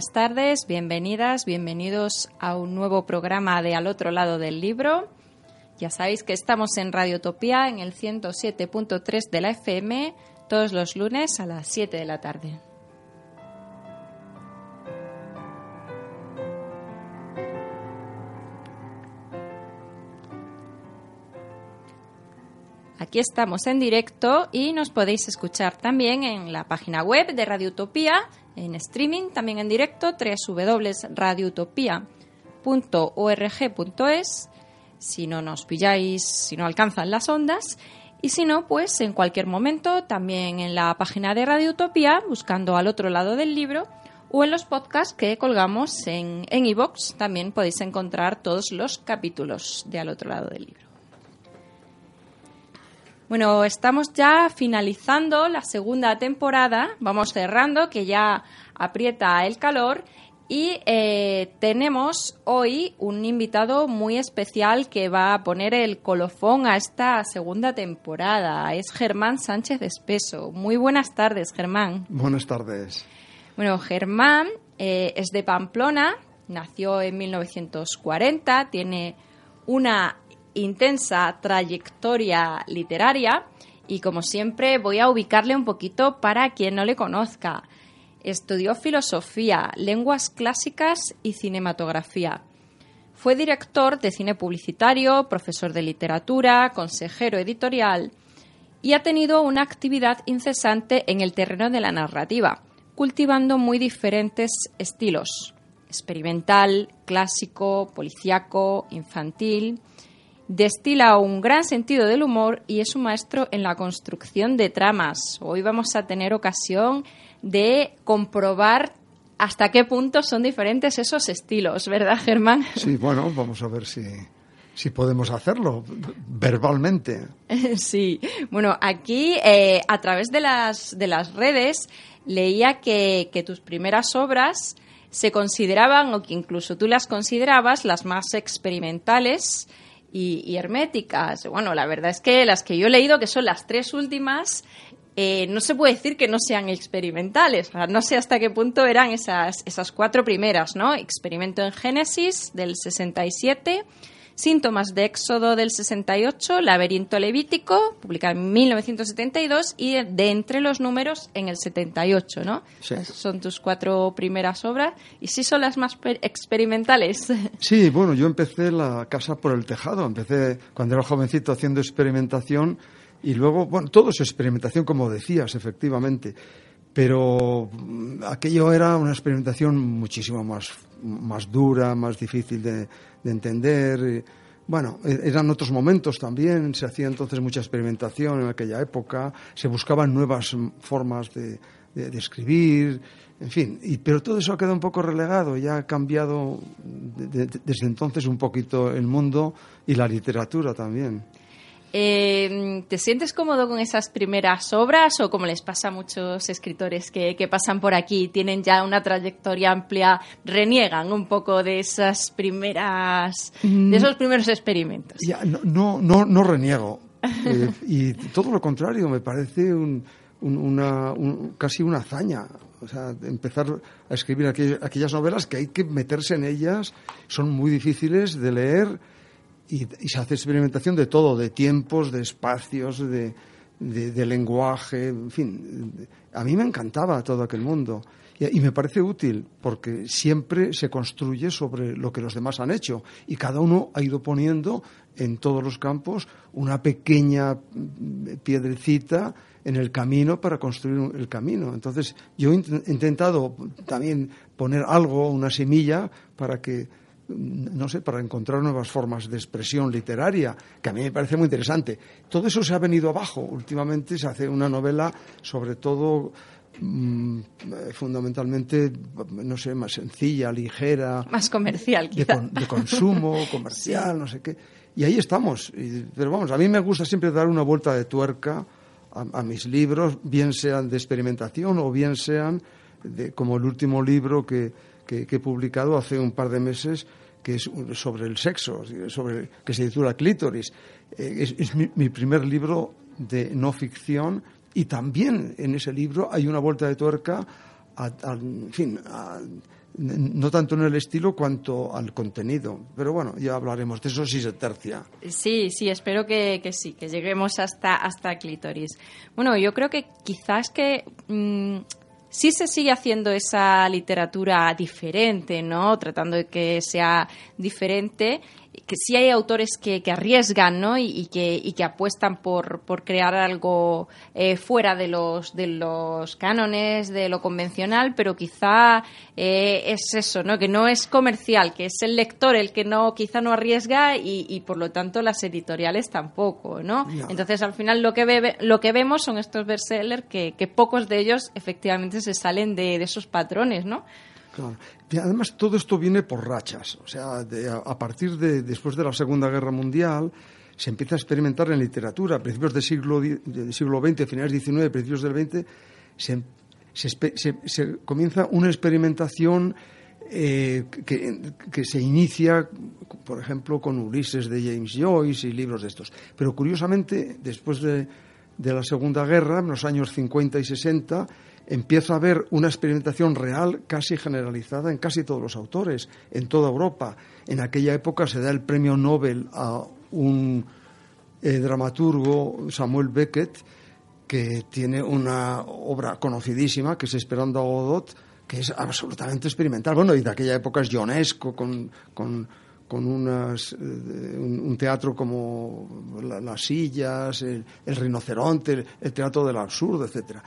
Buenas tardes, bienvenidas, bienvenidos a un nuevo programa de Al otro lado del libro. Ya sabéis que estamos en Radiotopía en el 107.3 de la FM todos los lunes a las 7 de la tarde. Aquí estamos en directo y nos podéis escuchar también en la página web de Radiotopía, en streaming, también en directo, www.radiotopía.org.es, si no nos pilláis, si no alcanzan las ondas, y si no, pues en cualquier momento, también en la página de Radiotopía, buscando al otro lado del libro, o en los podcasts que colgamos en iVoox, también podéis encontrar todos los capítulos de al otro lado del libro. Bueno, estamos ya finalizando la segunda temporada, vamos cerrando, que ya aprieta el calor. Y eh, tenemos hoy un invitado muy especial que va a poner el colofón a esta segunda temporada. Es Germán Sánchez Espeso. Muy buenas tardes, Germán. Buenas tardes. Bueno, Germán eh, es de Pamplona, nació en 1940, tiene una intensa trayectoria literaria y como siempre voy a ubicarle un poquito para quien no le conozca. Estudió filosofía, lenguas clásicas y cinematografía. Fue director de cine publicitario, profesor de literatura, consejero editorial y ha tenido una actividad incesante en el terreno de la narrativa, cultivando muy diferentes estilos, experimental, clásico, policíaco, infantil, Destila un gran sentido del humor y es un maestro en la construcción de tramas. Hoy vamos a tener ocasión de comprobar hasta qué punto son diferentes esos estilos, ¿verdad, Germán? Sí, bueno, vamos a ver si, si podemos hacerlo verbalmente. Sí, bueno, aquí eh, a través de las, de las redes leía que, que tus primeras obras se consideraban, o que incluso tú las considerabas, las más experimentales y, herméticas. Bueno, la verdad es que las que yo he leído, que son las tres últimas, eh, no se puede decir que no sean experimentales. no sé hasta qué punto eran esas, esas cuatro primeras, ¿no? Experimento en Génesis del 67, Síntomas de Éxodo del 68, Laberinto Levítico, publicado en 1972, y de, Entre los Números en el 78, ¿no? Son tus cuatro primeras obras, y sí son las más experimentales. Sí, bueno, yo empecé la casa por el tejado, empecé cuando era jovencito haciendo experimentación, y luego, bueno, todo es experimentación, como decías, efectivamente pero mm, aquello era una experimentación muchísimo más, más dura, más difícil de, de entender. Bueno, e-, eran otros momentos también, se hacía entonces mucha experimentación en aquella época, se buscaban nuevas formas de, de, escribir, en fin, y, pero todo eso ha quedado un poco relegado, ya ha cambiado desde entonces un poquito el mundo y la literatura también. Eh, ¿Te sientes cómodo con esas primeras obras o como les pasa a muchos escritores que, pasan por aquí, tienen ya una trayectoria amplia, reniegan un poco de esas primeras, de esos primeros experimentos? Ya, no, no, no, reniego. Eh, y todo lo contrario, me parece una, casi una hazaña. O sea, empezar a escribir aquellas novelas que hay que meterse en ellas, son muy difíciles de leer y, se hace experimentación de todo, de tiempos, de espacios, de, lenguaje, en fin. A mí me encantaba todo aquel mundo. Y, me parece útil porque siempre se construye sobre lo que los demás han hecho y cada uno ha ido poniendo en todos los campos una pequeña piedrecita en el camino para construir el camino. Entonces, yo he intentado también poner algo, una semilla, para que no sé, para encontrar nuevas formas de expresión literaria, que a mí me parece muy interesante. Todo eso se ha venido abajo. Últimamente se hace una novela, sobre todo, mm, fundamentalmente, no sé, más sencilla, ligera. Más comercial, quizá. De, consumo, comercial, no sé qué. Y ahí estamos. pero vamos, a mí me gusta siempre dar una vuelta de tuerca a, mis libros, bien sean de experimentación o bien sean de, como el último libro que, que, he publicado hace un par de meses, que es sobre el sexo, sobre, que se titula Clítoris. Eh, es, mi, primer libro de no ficción y también en ese libro hay una vuelta de tuerca, en fin, no tanto en el estilo cuanto al contenido. Pero bueno, ya hablaremos de eso si se tercia. Sí, sí, espero que, sí, que lleguemos hasta, hasta Clítoris. Bueno, yo creo que quizás que... Mm, sí se sigue haciendo esa literatura diferente, ¿no? Tratando de que sea diferente que sí hay autores que, arriesgan ¿no? y, que, y que apuestan por, por crear algo eh, fuera de los, de los cánones, de lo convencional, pero quizá eh, es eso, ¿no? que no es comercial, que es el lector el que no quizá no arriesga y, y por lo tanto las editoriales tampoco. ¿no? Entonces al final lo que, lo que vemos son estos bestsellers que, que pocos de ellos efectivamente se salen de, de esos patrones. ¿no? Además, todo esto viene por rachas. O sea, a, partir de después de la Segunda Guerra Mundial se empieza a experimentar en literatura. A principios del siglo, del siglo XX, finales XIX, principios del XX, se, se, comienza una experimentación eh, que, que, se inicia, por ejemplo, con Ulises de James Joyce y libros de estos. Pero curiosamente, después de, de la Segunda Guerra, en los años 50 y 60, empieza a haber una experimentación real casi generalizada en casi todos los autores, en toda Europa. En aquella época se da el premio Nobel a un eh, dramaturgo, Samuel Beckett, que tiene una obra conocidísima, que es Esperando a Godot, que es absolutamente experimental. Bueno, y de aquella época es Ionesco, con, con, unas, eh, un, teatro como Las Sillas, el, Rinoceronte, el, el, Teatro del Absurdo, etcétera.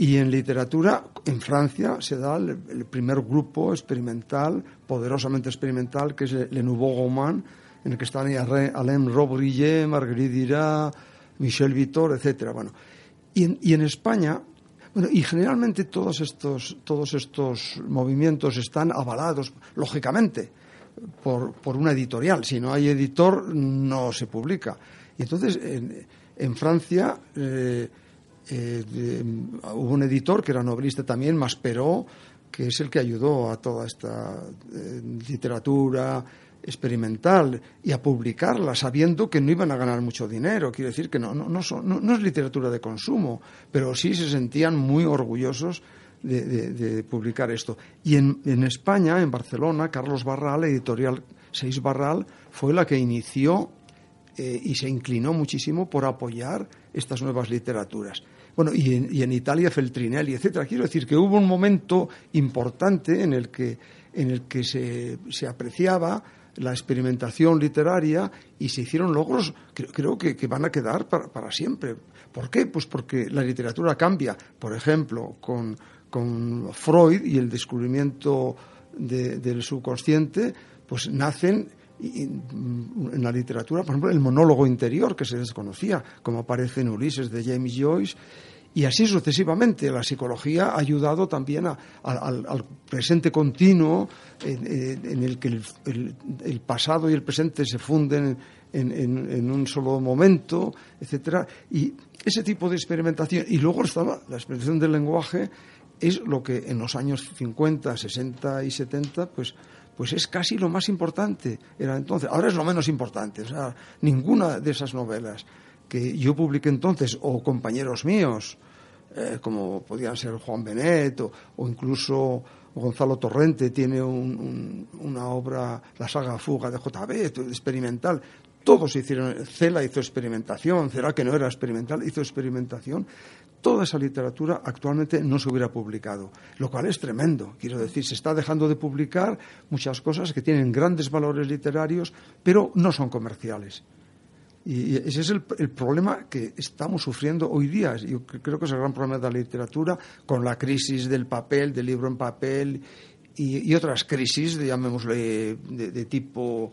Y en literatura, en Francia, se da el, primer grupo experimental, poderosamente experimental, que es Le Nouveau Roman, en el que están Alain Robrillet, Marguerite Dira, Michel Vitor, etc. Bueno, y en, y en España, bueno, y generalmente todos estos, todos estos movimientos están avalados, lógicamente, por, por una editorial. Si no hay editor, no se publica. Y entonces, en, Francia, eh, eh, hubo un editor que era novelista también, Masperó, que es el que ayudó a toda esta eh, literatura experimental y a publicarla sabiendo que no iban a ganar mucho dinero. Quiero decir que no, no, no, no, es literatura de consumo, pero sí se sentían muy orgullosos de, publicar esto. Y en, en, España, en Barcelona, Carlos Barral, editorial Seis Barral, fue la que inició eh, y se inclinó muchísimo por apoyar estas nuevas literaturas. Bueno, y en, Italia Feltrinelli, etcétera. Quiero decir que hubo un momento importante en el que, en el que se, se apreciaba la experimentación literaria y se hicieron logros creo, que, que, van a quedar para, para, siempre. ¿Por qué? Pues porque la literatura cambia. Por ejemplo, con, con Freud y el descubrimiento del subconsciente, pues nacen en la literatura, por ejemplo, el monólogo interior que se desconocía, como aparece en Ulises de James Joyce, y así sucesivamente. La psicología ha ayudado también al, presente continuo en, el que el, pasado y el presente se funden en, un solo momento, etcétera. Y ese tipo de experimentación. Y luego estaba la experimentación del lenguaje, es lo que en los años 50, 60 y 70, pues pues es casi lo más importante. Era entonces, ahora es lo menos importante. O sea, ninguna de esas novelas que yo publiqué entonces, o compañeros míos, eh, como podían ser Juan Benet o, incluso Gonzalo Torrente, tiene una obra, la saga Fuga de JB, experimental. todos hicieron, Cela hizo experimentación, Cela que no era experimental, hizo experimentación. Toda esa literatura actualmente no se hubiera publicado, lo cual es tremendo. Quiero decir, se está dejando de publicar muchas cosas que tienen grandes valores literarios, pero no son comerciales. Y ese es el, problema que estamos sufriendo hoy día. Yo creo que es el gran problema de la literatura, con la crisis del papel, del libro en papel y, otras crisis, llamémosle, de tipo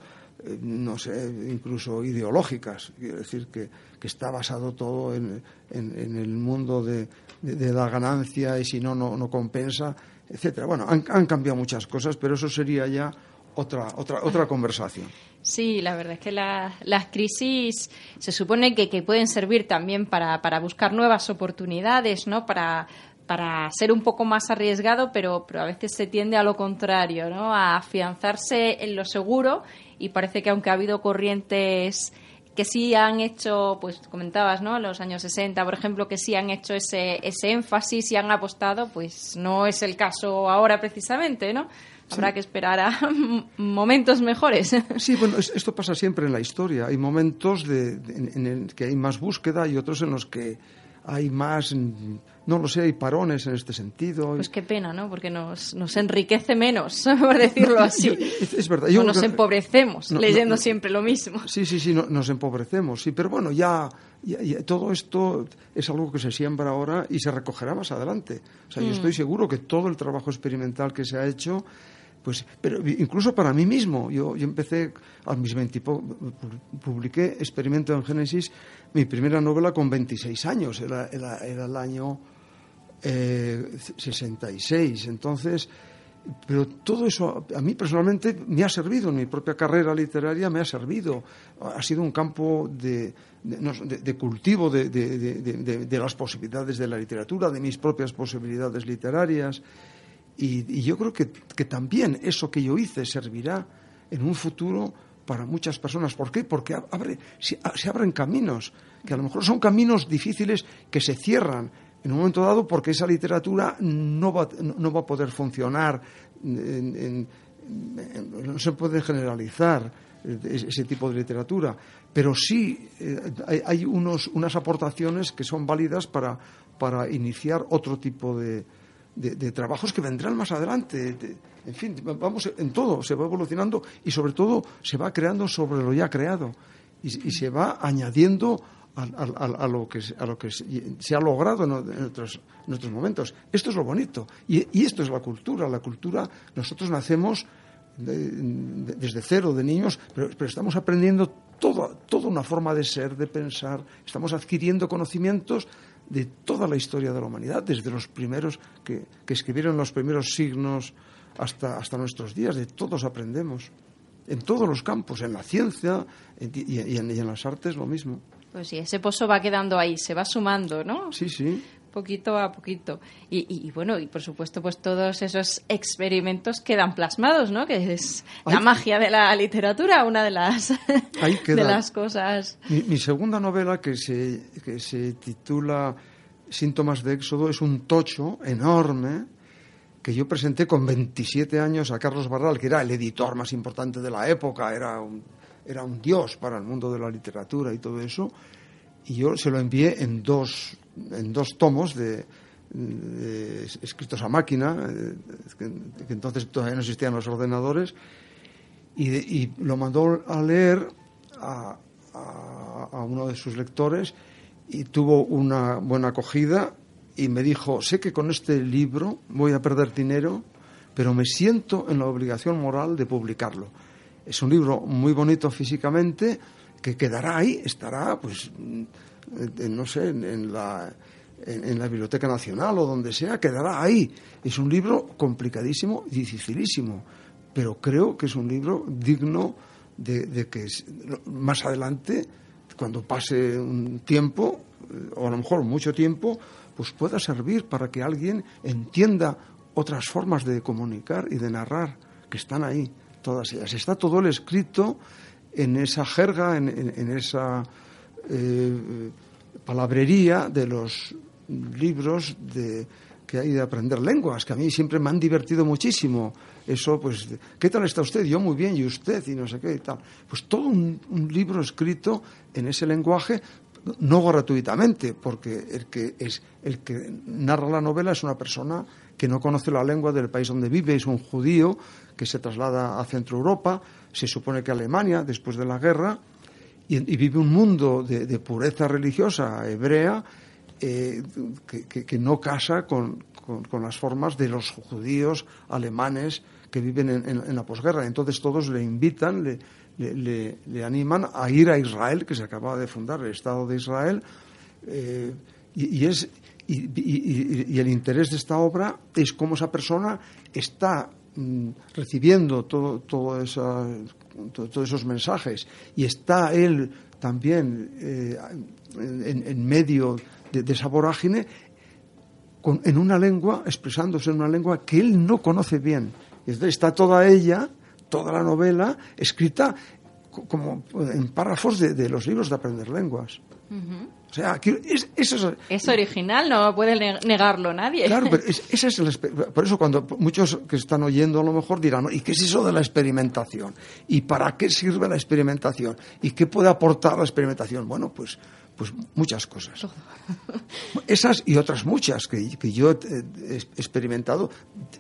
no sé, incluso ideológicas. Quiero decir que, está basado todo en, el mundo de, la ganancia y si no, no, compensa, etcétera. Bueno, han, cambiado muchas cosas, pero eso sería ya otra, otra, otra conversación. Sí, la verdad es que las crisis se supone que, que pueden servir también para, para buscar nuevas oportunidades, ¿no? Para, para ser un poco más arriesgado, pero, pero a veces se tiende a lo contrario, ¿no? A afianzarse en lo seguro y parece que aunque ha habido corrientes que sí han hecho, pues comentabas, ¿no? En los años 60, por ejemplo, que sí han hecho ese, ese énfasis y han apostado, pues no es el caso ahora precisamente, ¿no? Habrá que esperar a momentos mejores. Sí, bueno, esto pasa siempre en la historia. Hay momentos de, en, que hay más búsqueda y otros en los que hay más, no lo sé, hay parones en este sentido. Pues qué pena, ¿no? Porque nos, nos enriquece menos, por decirlo así. es, verdad. o nos empobrecemos leyendo siempre lo mismo. Sí, sí, sí, nos empobrecemos, sí. Pero bueno, ya, todo esto es algo que se siembra ahora y se recogerá más adelante. O sea, yo mm. estoy seguro que todo el trabajo experimental que se ha hecho pues, pero incluso para mí mismo, yo, yo empecé a mis 20 publiqué Experimento en Génesis, mi primera novela con 26 años, era, era, el año 66. Eh, Entonces, pero todo eso a mí personalmente me ha servido en mi propia carrera literaria, me ha servido. Ha sido un campo de, de, cultivo de, de, las posibilidades de la literatura, de mis propias posibilidades literarias. Y, yo creo que, también eso que yo hice servirá en un futuro para muchas personas. ¿Por qué? Porque se, abren caminos, que a lo mejor son caminos difíciles que se cierran en un momento dado porque esa literatura no va, no va a poder funcionar, no se puede generalizar ese tipo de literatura, pero sí eh, hay, unos, unas aportaciones que son válidas para, para iniciar otro tipo de, de, trabajos que vendrán más adelante. en fin, vamos en todo, se va evolucionando y sobre todo se va creando sobre lo ya creado y, se va añadiendo a, lo que, a lo que se ha logrado en, otros, momentos. Esto es lo bonito y, esto es la cultura. La cultura, nosotros nacemos desde cero, de niños, pero, estamos aprendiendo toda, toda una forma de ser, de pensar, estamos adquiriendo conocimientos de toda la historia de la humanidad, desde los primeros que, escribieron los primeros signos hasta, hasta nuestros días, de todos aprendemos, en todos los campos, en la ciencia y, en, las artes lo mismo. Pues sí, ese pozo va quedando ahí, se va sumando, ¿no? Sí, sí poquito a poquito. Y, bueno, y por supuesto, pues todos esos experimentos quedan plasmados, ¿no? Que es la magia de la literatura, una de las, de las cosas. Mi, segunda novela, que se, que se titula Síntomas de Éxodo, es un tocho enorme que yo presenté con 27 años a Carlos Barral, que era el editor más importante de la época, era un, era un dios para el mundo de la literatura y todo eso, y yo se lo envié en dos en dos tomos de, escritos a máquina, eh, que, entonces todavía no existían los ordenadores, y, lo mandó a leer a, uno de sus lectores y tuvo una buena acogida y me dijo, sé que con este libro voy a perder dinero, pero me siento en la obligación moral de publicarlo. Es un libro muy bonito físicamente, que quedará ahí, estará pues no sé, en, la, en, la Biblioteca Nacional o donde sea, quedará ahí. Es un libro complicadísimo, dificilísimo, pero creo que es un libro digno de, que más adelante, cuando pase un tiempo, o a lo mejor mucho tiempo, pues pueda servir para que alguien entienda otras formas de comunicar y de narrar que están ahí, todas ellas. Está todo el escrito en esa jerga, en esa eh, palabrería de los libros de, que hay de aprender lenguas, que a mí siempre me han divertido muchísimo. Eso, pues, ¿qué tal está usted? Yo muy bien, y usted, y no sé qué y tal. Pues todo un, libro escrito en ese lenguaje, no gratuitamente, porque el que, es, el que narra la novela es una persona que no conoce la lengua del país donde vive, es un judío que se traslada a Centro Europa, se supone que a Alemania, después de la guerra, y, vive un mundo de, pureza religiosa hebrea eh, que, no casa con, las formas de los judíos alemanes que viven en, la posguerra. Entonces todos le invitan, le, le, animan a ir a Israel, que se acaba de fundar el Estado de Israel, eh, y, es, y, el interés de esta obra es cómo esa persona está mm, recibiendo todo, todo esa, todos esos mensajes y está él también eh, en, medio de, esa vorágine en una lengua, expresándose en una lengua que él no conoce bien. Está toda ella, toda la novela, escrita como en párrafos de, los libros de aprender lenguas. O sea, es, eso es, original, no puede negarlo nadie. Claro, pero esa es por eso cuando muchos que están oyendo a lo mejor dirán, ¿y qué es eso de la experimentación? ¿Y para qué sirve la experimentación? ¿Y qué puede aportar la experimentación? Bueno, pues pues muchas cosas. Esas y otras muchas que, yo he experimentado.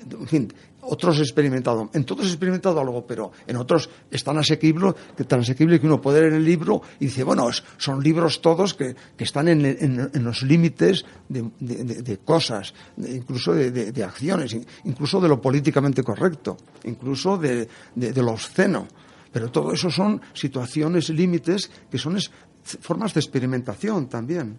En fin, otros he experimentado. En todos he experimentado algo, pero en otros es tan asequible que, tan asequible que uno puede leer el libro y dice, bueno, son libros todos que, están en, los límites de, cosas, incluso de, acciones, incluso de lo políticamente correcto, incluso de, lo obsceno. Pero todo eso son situaciones, límites que son formas de experimentación también.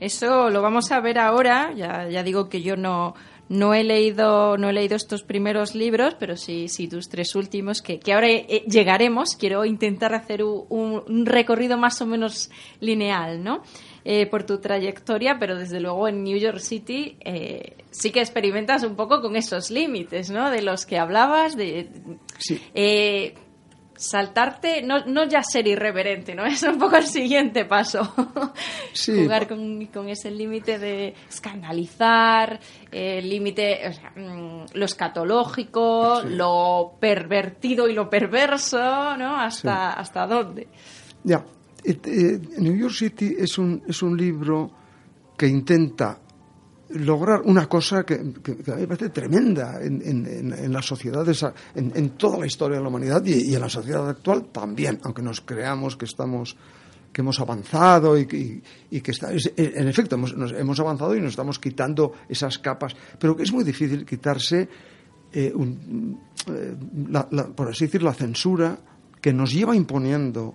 Eso lo vamos a ver ahora. Ya, ya digo que yo no, no he leído no he leído estos primeros libros, pero sí, sí tus tres últimos que, que ahora eh, llegaremos. Quiero intentar hacer un, recorrido más o menos lineal, ¿no? Eh, por tu trayectoria, pero desde luego en New York City eh, sí que experimentas un poco con esos límites, ¿no? De los que hablabas, de sí saltarte, no, no ya ser irreverente, ¿no? Es un poco el siguiente paso. Jugar con, ese límite de escandalizar, el límite, o sea, mm, lo escatológico, lo pervertido y lo perverso, ¿no? ¿Hasta, hasta dónde? Ya. Eh, New York City es un, es un libro que intenta lograr una cosa que, a me parece tremenda en, las sociedades, en, toda la historia de la humanidad y, en la sociedad actual también, aunque nos creamos que estamos que hemos avanzado y, que está, en efecto hemos, hemos, avanzado y nos estamos quitando esas capas, pero que es muy difícil quitarse, eh, eh, por así decir, la censura que nos lleva imponiendo en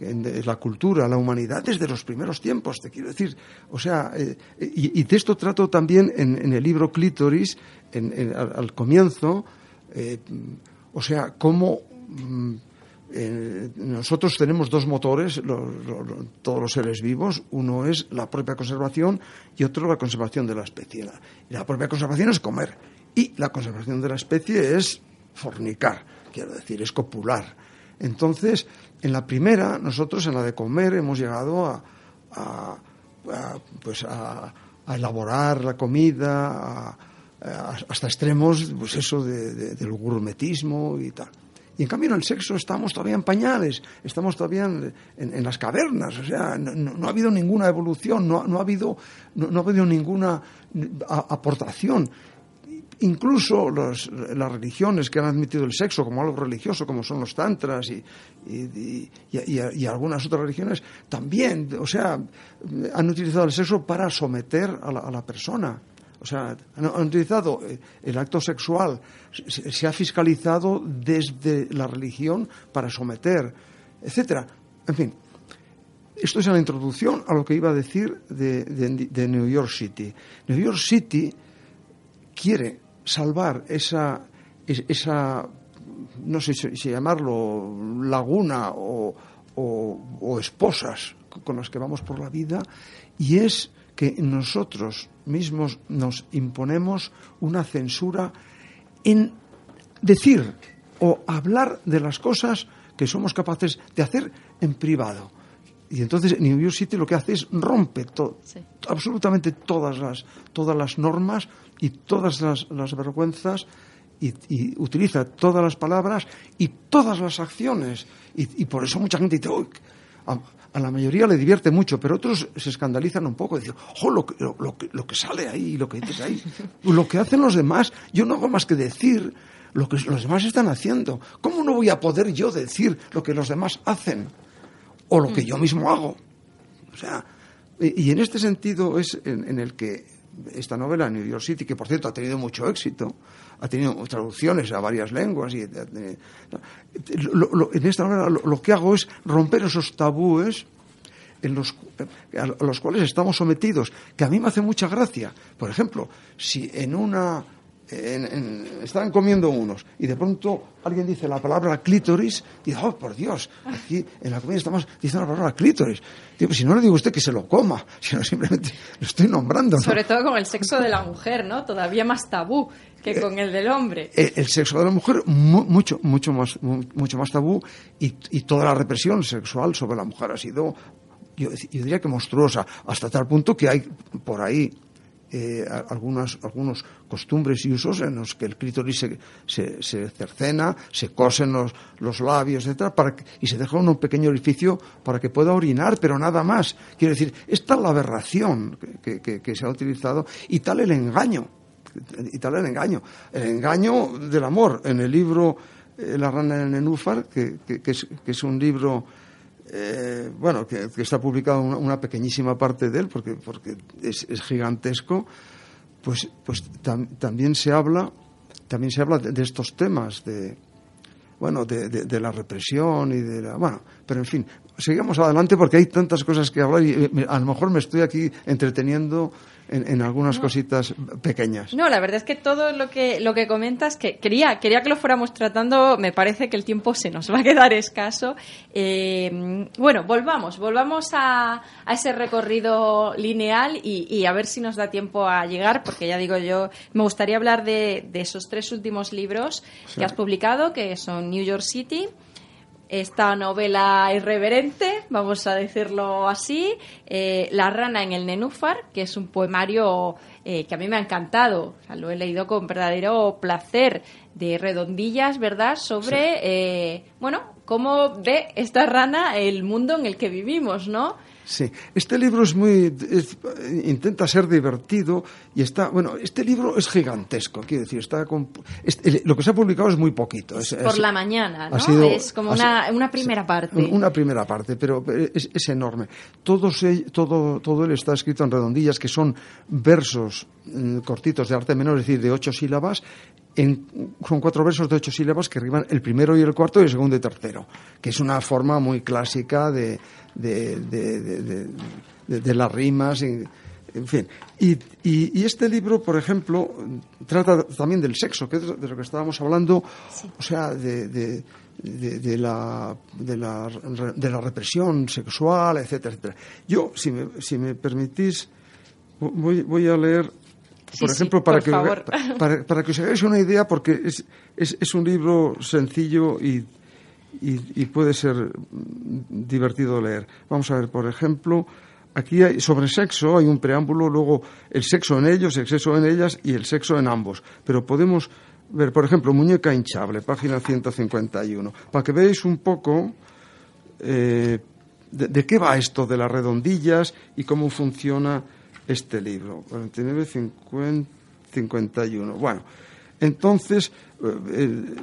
la cultura, la humanidad desde los primeros tiempos, te quiero decir. O sea, eh, y, de esto trato también en, el libro Clítoris, al, comienzo, eh, o sea, cómo mm, eh, nosotros tenemos dos motores, todos los seres vivos. Uno es la propia conservación y otro la conservación de la especie. la propia conservación es comer. Y la conservación de la especie es fornicar, quiero decir, es copular. Entonces, en la primera, nosotros en la de comer hemos llegado a, pues a, elaborar la comida hasta extremos, pues eso del gourmetismo y tal. Y en cambio en el sexo estamos todavía en pañales, estamos todavía en, las cavernas, o sea, no, ha habido ninguna evolución, no, ha, habido, no, ha habido ninguna aportación incluso las religiones que han admitido el sexo como algo religioso, como son los tantras y, y, algunas otras religiones, también, o sea, han utilizado el sexo para someter a la, persona. O sea, han, utilizado eh, el acto sexual, se, ha fiscalizado desde la religión para someter, etcétera. En fin, esto es la introducción a lo que iba a decir de, de New York City. New York City quiere salvar esa, esa no sé si llamarlo laguna o, o, esposas con las que vamos por la vida, y es que nosotros mismos nos imponemos una censura en decir o hablar de las cosas que somos capaces de hacer en privado. Y entonces New York City lo que hace es rompe to- Sí. absolutamente todas las, todas las normas y todas las, las vergüenzas y, y utiliza todas las palabras y todas las acciones. Y, y por eso mucha gente dice, "Uy, a, a la mayoría le divierte mucho, pero otros se escandalizan un poco. Dicen, ¡oh, lo que, lo, lo que, lo que sale ahí, lo que dices ahí! Lo que hacen los demás, yo no hago más que decir lo que los demás están haciendo. ¿Cómo no voy a poder yo decir lo que los demás hacen? O lo que yo mismo hago. O sea, y, y en este sentido es en, en el que esta novela, New York City, que por cierto ha tenido mucho éxito, ha tenido traducciones a varias lenguas, y, eh, lo- lo- en esta novela lo, lo que hago es romper esos tabúes en los, a los cuales estamos sometidos, que a mí me hace mucha gracia. Por ejemplo, si en una... en- en- están comiendo unos y de pronto alguien dice la palabra clítoris y dice, oh, por Dios, aquí en la comida estamos diciendo la palabra clítoris. Digo, si no le digo a usted que se lo coma, sino simplemente lo estoy nombrando. ¿no? Sobre todo con el sexo de la mujer, ¿no? Todavía más tabú que con el del hombre. Eh, el sexo de la mujer mu- mucho mucho más mu- mucho más tabú y, y toda la represión sexual sobre la mujer ha sido yo, yo diría que monstruosa hasta tal punto que hay por ahí eh, algunas algunos costumbres y usos en los que el clítoris se, se, se cercena, se cosen los, los labios, etcétera, para que- y se deja un pequeño orificio para que pueda orinar, pero nada más. Quiero decir, esta es la aberración que- que- se ha utilizado y tal el engaño y tal el engaño. El engaño del amor. En el libro eh, La rana en el nenúfar, que, que es un libro, eh, bueno, que, está publicado una, una pequeñísima parte de él, porque, porque es, es gigantesco, pues, pues tam- también se habla, también se habla de, estos temas, de, bueno, de- de la represión y de la, bueno, pero en fin, sigamos adelante porque hay tantas cosas que hablar y eh, a lo mejor me estoy aquí entreteniendo en, en algunas cositas pequeñas. No, la verdad es que todo lo que lo que comentas que quería quería que lo fuéramos tratando. Me parece que el tiempo se nos va a quedar escaso. Eh, bueno, volvamos, volvamos a, a ese recorrido lineal y, y a ver si nos da tiempo a llegar, porque ya digo yo, me gustaría hablar de, de esos tres últimos libros que has publicado, que son New York City, esta novela irreverente, vamos a decirlo así, eh, La rana en el nenúfar, que es un poemario eh, que a mí me ha encantado, o sea, lo he leído con verdadero placer, de redondillas, ¿verdad?, sobre, eh, bueno, cómo ve esta rana el mundo en el que vivimos, ¿no? Sí, este libro es muy. es- intenta ser divertido y está. Bueno, este libro es gigantesco, quiero decir, está. el- lo que se ha publicado es muy poquito. es- Por la mañana, ¿no? sido- es como una, una primera parte. Una primera parte, pero es, es enorme. Todos ell- todo, todo él está escrito en redondillas, que son versos mm, cortitos de arte menor, es decir, de ocho sílabas. En, son cuatro versos de ocho sílabas que arriban el primero y el cuarto y el segundo y tercero, que es una forma muy clásica de, de, de, las rimas. en fin, y, y- y este libro, por ejemplo, trata también del sexo, que es de lo que estábamos hablando, o sea, de, la, de, la, de la represión sexual, etcétera, etcétera. Yo, si me, si me permitís, voy, voy a leer, por sí, ejemplo, para, por que, favor. para, para que os hagáis una idea, porque es, es, es un libro sencillo y, y, y puede ser divertido leer. Vamos a ver, por ejemplo, aquí hay, sobre sexo hay un preámbulo, luego el sexo en ellos, el sexo en ellas y el sexo en ambos. Pero podemos ver, por ejemplo, muñeca hinchable, página 151, para que veáis un poco eh, de, de qué va esto de las redondillas y cómo funciona este libro. 49, 50, 51. Bueno, entonces, eh, el,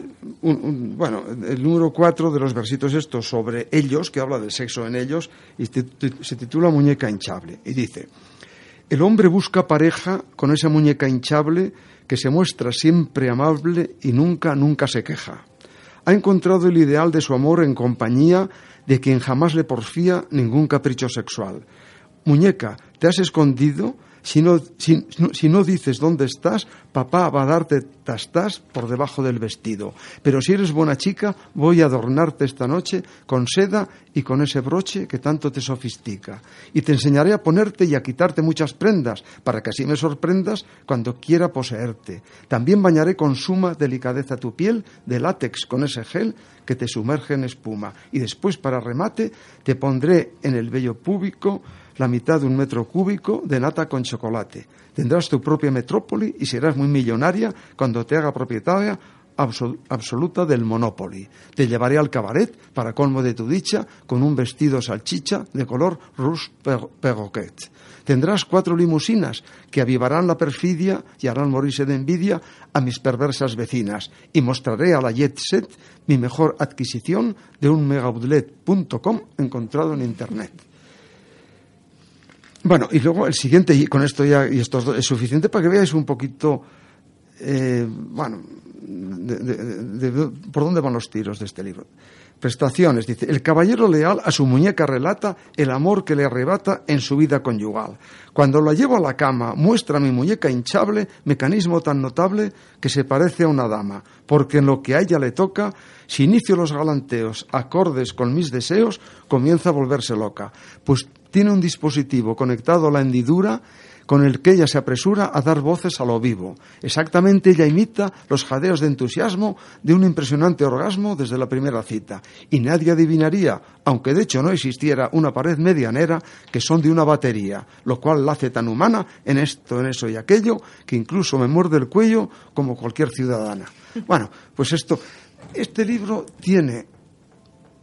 bueno, el número 4 de los versitos estos sobre ellos, que habla del sexo en ellos, se titula Muñeca hinchable. Y dice, el hombre busca pareja con esa muñeca hinchable que se muestra siempre amable y nunca, nunca se queja. Ha encontrado el ideal de su amor en compañía de quien jamás le porfía ningún capricho sexual. Muñeca, te has escondido, Si no, si, no dices dónde estás, papá va a darte tastas por debajo del vestido. Pero si eres buena chica, voy a adornarte esta noche con seda y con ese broche que tanto te sofistica. Y te enseñaré a ponerte y a quitarte muchas prendas, para que así me sorprendas cuando quiera poseerte. También bañaré con suma delicadeza tu piel de látex con ese gel que te sumerge en espuma. Y después, para remate, te pondré en el vello púbico la mitad de un metro cúbico de nata con chocolate. Tendrás tu propia metrópoli y serás muy millonaria cuando te haga propietaria absoluta del Monopoly. Te llevaré al cabaret, para colmo de tu dicha, con un vestido salchicha de color rouge perroquet. Tendrás cuatro limusinas que avivarán la perfidia y harán morirse de envidia a mis perversas vecinas. Y mostraré a la Jet Set mi mejor adquisición de un megaudlet.com encontrado en Internet. Bueno, y luego el siguiente, y con esto ya, y esto es suficiente para que veáis un poquito, eh, bueno, por dónde van los tiros de este libro. Prestaciones, dice, el caballero leal a su muñeca relata el amor que le arrebata en su vida conyugal. Cuando la llevo a la cama, muestra mi muñeca hinchable, mecanismo tan notable que se parece a una dama, porque en lo que a ella le toca, si inicio los galanteos acordes con mis deseos, comienza a volverse loca, pues tiene un dispositivo conectado a la hendidura con el que ella se apresura a dar voces a lo vivo. Exactamente ella imita los jadeos de entusiasmo de un impresionante orgasmo desde la primera cita. Y nadie adivinaría, aunque de hecho no existiera una pared medianera, que son de una batería, lo cual la hace tan humana en esto, en eso y aquello, que incluso me muerde el cuello como cualquier ciudadana. Bueno, pues esto, este libro tiene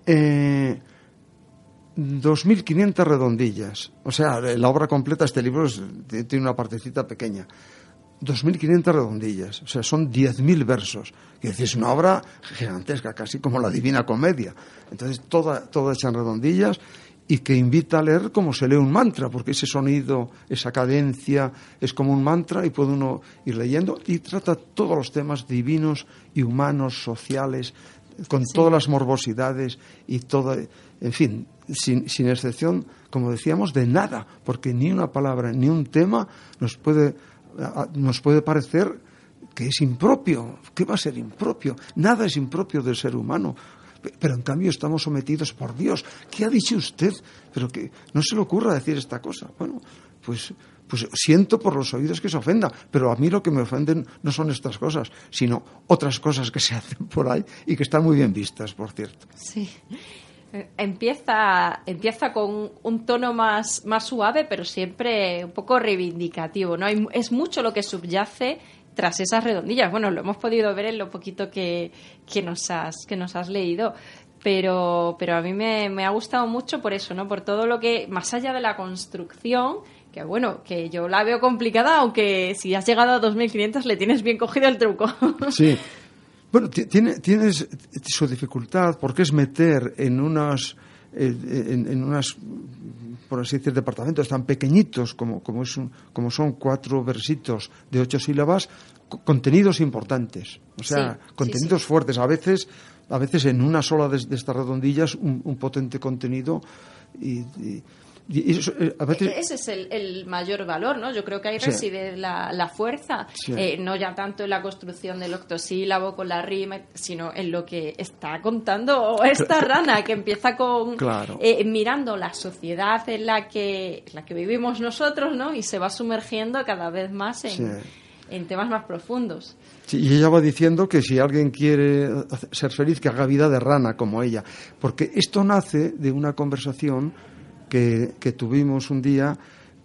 eh, 2.500 redondillas. O sea, la obra completa, este libro tiene una partecita pequeña. 2.500 redondillas, o sea, son 10.000 versos. Que es una obra gigantesca, casi como la Divina Comedia. Entonces, toda, toda hecha en redondillas y que invita a leer como se lee un mantra, porque ese sonido, esa cadencia es como un mantra y puede uno ir leyendo y trata todos los temas divinos y humanos, sociales, con todas las morbosidades y todo, en fin, sin, sin, excepción, como decíamos, de nada, porque ni una palabra, ni un tema nos puede, nos puede parecer que es impropio. ¿Qué va a ser impropio? Nada es impropio del ser humano. Pero en cambio estamos sometidos por Dios. ¿Qué ha dicho usted? Pero que no se le ocurra decir esta cosa. Bueno, pues pues siento por los oídos que se ofenda, pero a mí lo que me ofenden no son estas cosas, sino otras cosas que se hacen por ahí y que están muy bien vistas, por cierto. Sí. Eh, empieza, empieza con un tono más, más suave, pero siempre un poco reivindicativo. ¿no? es mucho lo que subyace tras esas redondillas. Bueno, lo hemos podido ver en lo poquito que, que, nos, has, que nos has leído. Pero, pero a mí me, me ha gustado mucho por eso, ¿no? Por todo lo que, más allá de la construcción, que bueno, que yo la veo complicada, aunque si has llegado a 2.500 le tienes bien cogido el truco. Sí. Bueno, tiene, tienes su dificultad porque es meter en unas, eh, en, unas por así decir, departamentos tan pequeñitos como, como, es como son cuatro versitos de ocho sílabas, contenidos importantes, o sea, contenidos fuertes. A veces, a veces en una sola de, estas redondillas un, potente contenido y eh, ese es el, mayor valor, ¿no? Yo creo que ahí reside la, fuerza, eh, no ya tanto en la construcción del octosílabo con la rima, sino en lo que está contando esta rana que empieza con eh, mirando la sociedad en la que la que vivimos nosotros, ¿no? Y se va sumergiendo cada vez más en, en temas más profundos. y ella va diciendo que si alguien quiere ser feliz, que haga vida de rana como ella. Porque esto nace de una conversación que, tuvimos un día,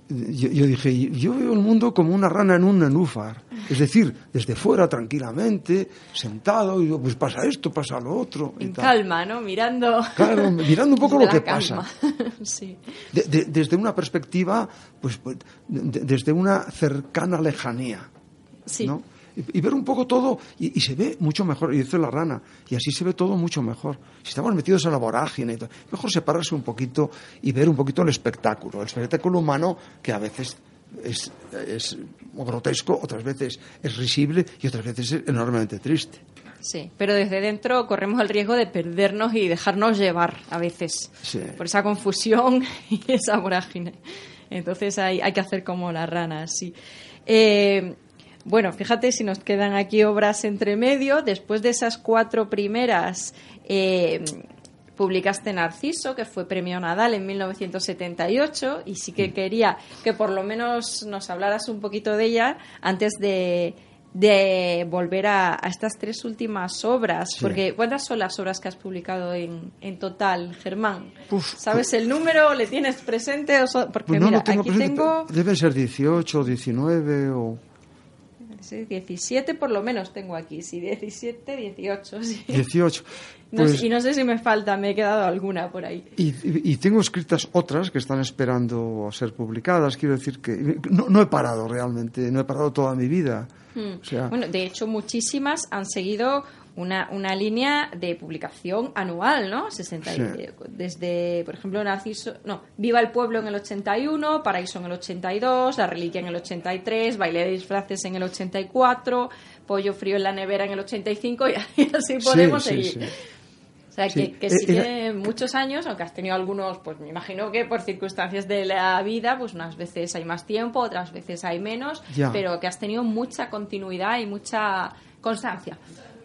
yo, dije, yo veo el mundo como una rana en un nenúfar. Es decir, desde fuera, tranquilamente, sentado, y pues pasa esto, pasa lo otro. En calma, ¿no? Mirando. Claro, mirando un poco lo que pasa. sí. desde una perspectiva, pues, pues desde una cercana lejanía. Sí. ¿no? Y, ver un poco todo y, se ve mucho mejor, y dice la rana, y así se ve todo mucho mejor. Si estamos metidos en la vorágine, mejor separarse un poquito y ver un poquito el espectáculo, el espectáculo humano que a veces es, es grotesco, otras veces es risible y otras veces es enormemente triste. Sí, pero desde dentro corremos el riesgo de perdernos y dejarnos llevar a veces Sí. por esa confusión y esa vorágine. Entonces hay, hay que hacer como las ranas, sí. Eh, bueno, fíjate si nos quedan aquí obras entre medio. Después de esas cuatro primeras, eh, publicaste Narciso, que fue premio Nadal en 1978, y sí que quería que por lo menos nos hablaras un poquito de ella antes de, de volver a, a estas tres últimas obras. Porque, ¿cuántas son las obras que has publicado en, en total, Germán? Uf, ¿Sabes el número? ¿Le tienes presente? O so- porque Pues no mira, tengo aquí presente, tengo Deben ser 18, 19 o sí, 17 por lo menos tengo aquí, sí, 17, 18, sí. 18. No Pues, y no sé si me falta, me he quedado alguna por ahí. y, y- tengo escritas otras que están esperando a ser publicadas. Quiero decir que no, no he parado realmente, no he parado toda mi vida. O sea, Hmm. Bueno, de hecho, muchísimas han seguido una, una línea de publicación anual, ¿no? 60, Sí. eh, Desde, por ejemplo, Narciso, no, Viva el Pueblo en el 81, Paraíso en el 82, La Reliquia en el 83, Baile de Disfraces en el 84, Pollo Frío en la Nevera en el 85 y así podemos sí, seguir. sí. O sea, que, que eh, era- que muchos años, aunque has tenido algunos, pues me imagino que por circunstancias de la vida, pues unas veces hay más tiempo, otras veces hay menos, Ya. pero que has tenido mucha continuidad y mucha constancia.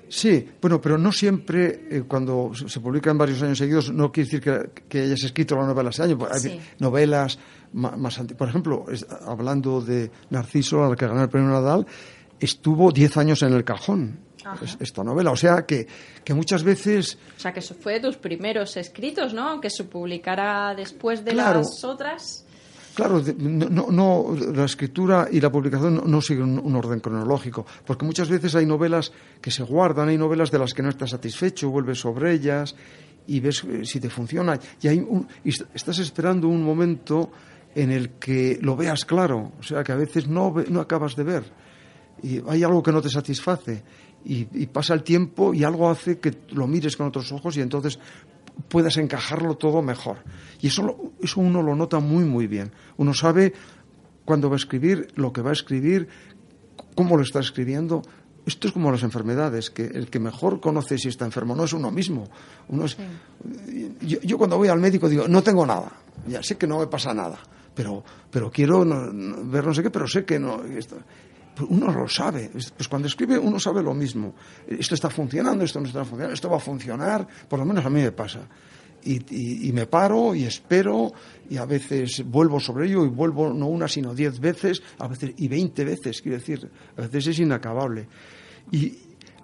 Sí, bueno, pero no siempre eh, cuando se publican varios años seguidos no quiere decir que, que hayas escrito la novela ese año. Hay Sí. novelas más antiguas. Por ejemplo, es- hablando de Narciso, a la que ganó el premio Nadal, estuvo 10 años en el cajón es- esta novela. O sea que, que muchas veces O sea, que eso fue de tus primeros escritos, ¿no? Aunque se publicara después de Claro. las otras. Claro, no, la escritura y la publicación no, siguen un orden cronológico, porque muchas veces hay novelas que se guardan, hay novelas de las que no estás satisfecho, vuelves sobre ellas y ves eh, si te funciona. Y, hay un- y est- estás esperando un momento en el que lo veas claro, o sea que a veces no, no acabas de ver y hay algo que no te satisface y pasa el tiempo y algo hace que lo mires con otros ojos y entonces puedas encajarlo todo mejor. Y eso, lo- eso uno lo nota muy, muy bien. Uno sabe cuándo va a escribir, lo que va a escribir, cómo lo está escribiendo. Esto es como las enfermedades, que el que mejor conoce si está enfermo no es uno mismo. Uno es- yo, yo cuando voy al médico digo, no tengo nada, ya sé que no me pasa nada, pero, pero quiero no- no- ver no sé qué, pero sé que no. esto- uno lo sabe. Es- Pues cuando escribe uno sabe lo mismo. Esto está funcionando, esto no está funcionando, esto va a funcionar, por lo menos a mí me pasa. Y, me paro y espero y a veces vuelvo sobre ello y vuelvo no una sino diez veces, a veces y veinte veces, quiero decir, a veces es inacabable. Y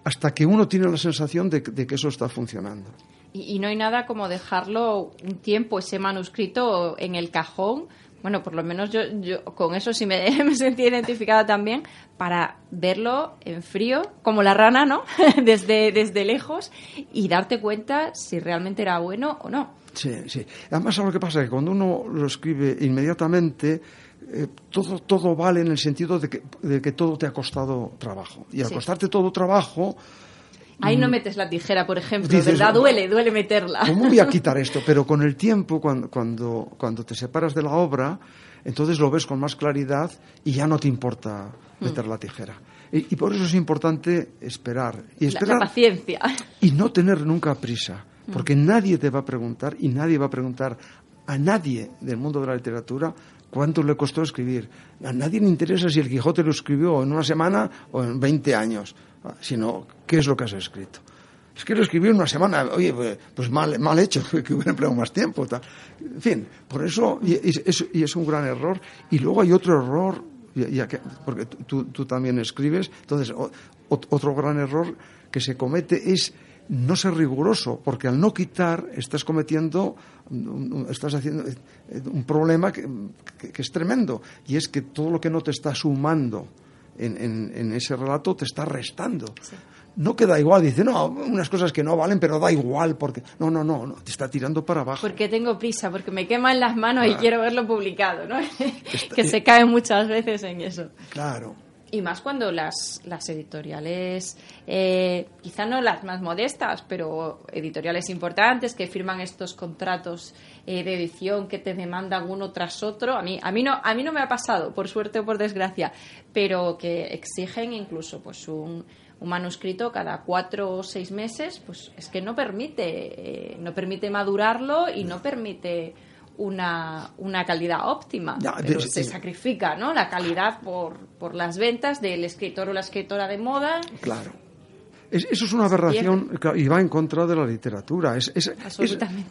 hasta que uno tiene la sensación de, que- eso está funcionando. Y no hay nada como dejarlo un tiempo, ese manuscrito, en el cajón. Bueno, por lo menos yo, yo con eso sí me, me sentí identificada también, para verlo en frío, como la rana, ¿no? desde, desde lejos, y darte cuenta si realmente era bueno o no. Sí, sí. Además, ¿sabes lo que pasa? Que cuando uno lo escribe inmediatamente, eh, todo, todo vale en el sentido de que, de que todo te ha costado trabajo. Y al Sí. costarte todo trabajo, Ahí no metes la tijera, por ejemplo, Mm. Dices, ¿verdad? "Oh, Duele, duele meterla. ¿cómo voy a quitar esto? Pero con el tiempo, cuando, cuando, cuando te separas de la obra, entonces lo ves con más claridad y ya no te importa Mm. meter la tijera. Y, y por eso es importante esperar. Y La, esperar la paciencia. y no tener nunca prisa, porque nadie te va a preguntar y nadie va a preguntar a nadie del mundo de la literatura cuánto le costó escribir. A nadie le interesa si el Quijote lo escribió en una semana o en 20 años, sino qué es lo que has escrito. Es que lo escribió en una semana, oye, pues- pues mal, mal hecho, que hubiera empleado más tiempo. tal. En fin, por eso, y es, un gran error. Y luego hay otro error, porque tú- tú, también escribes, entonces otro gran error que se comete es no ser riguroso, porque al no quitar estás cometiendo, estás haciendo eh, un problema que, que- que es tremendo, y es que todo lo que no te está sumando en, en- en ese relato te está restando. No queda igual, dice, no, unas cosas que no valen, pero da igual, porque no, no, no, no, te está tirando para abajo. Porque tengo prisa, porque me queman las manos y quiero verlo publicado, ¿no? Está- que se cae muchas veces en eso. Claro. Y más cuando las, las editoriales, eh, quizá no las más modestas, pero editoriales importantes que firman estos contratos eh, de edición que te demandan uno tras otro. A mí, a, mí no, a mí no me ha pasado, por suerte o por desgracia, pero que exigen incluso pues un, un manuscrito cada cuatro o seis meses, pues es que no permite, eh, no permite madurarlo y no permite una, una calidad óptima. pero se sacrifica ¿no? la calidad por, por las ventas del escritor o la escritora de moda. Claro. eso es una aberración y va en contra de la literatura. Es, es,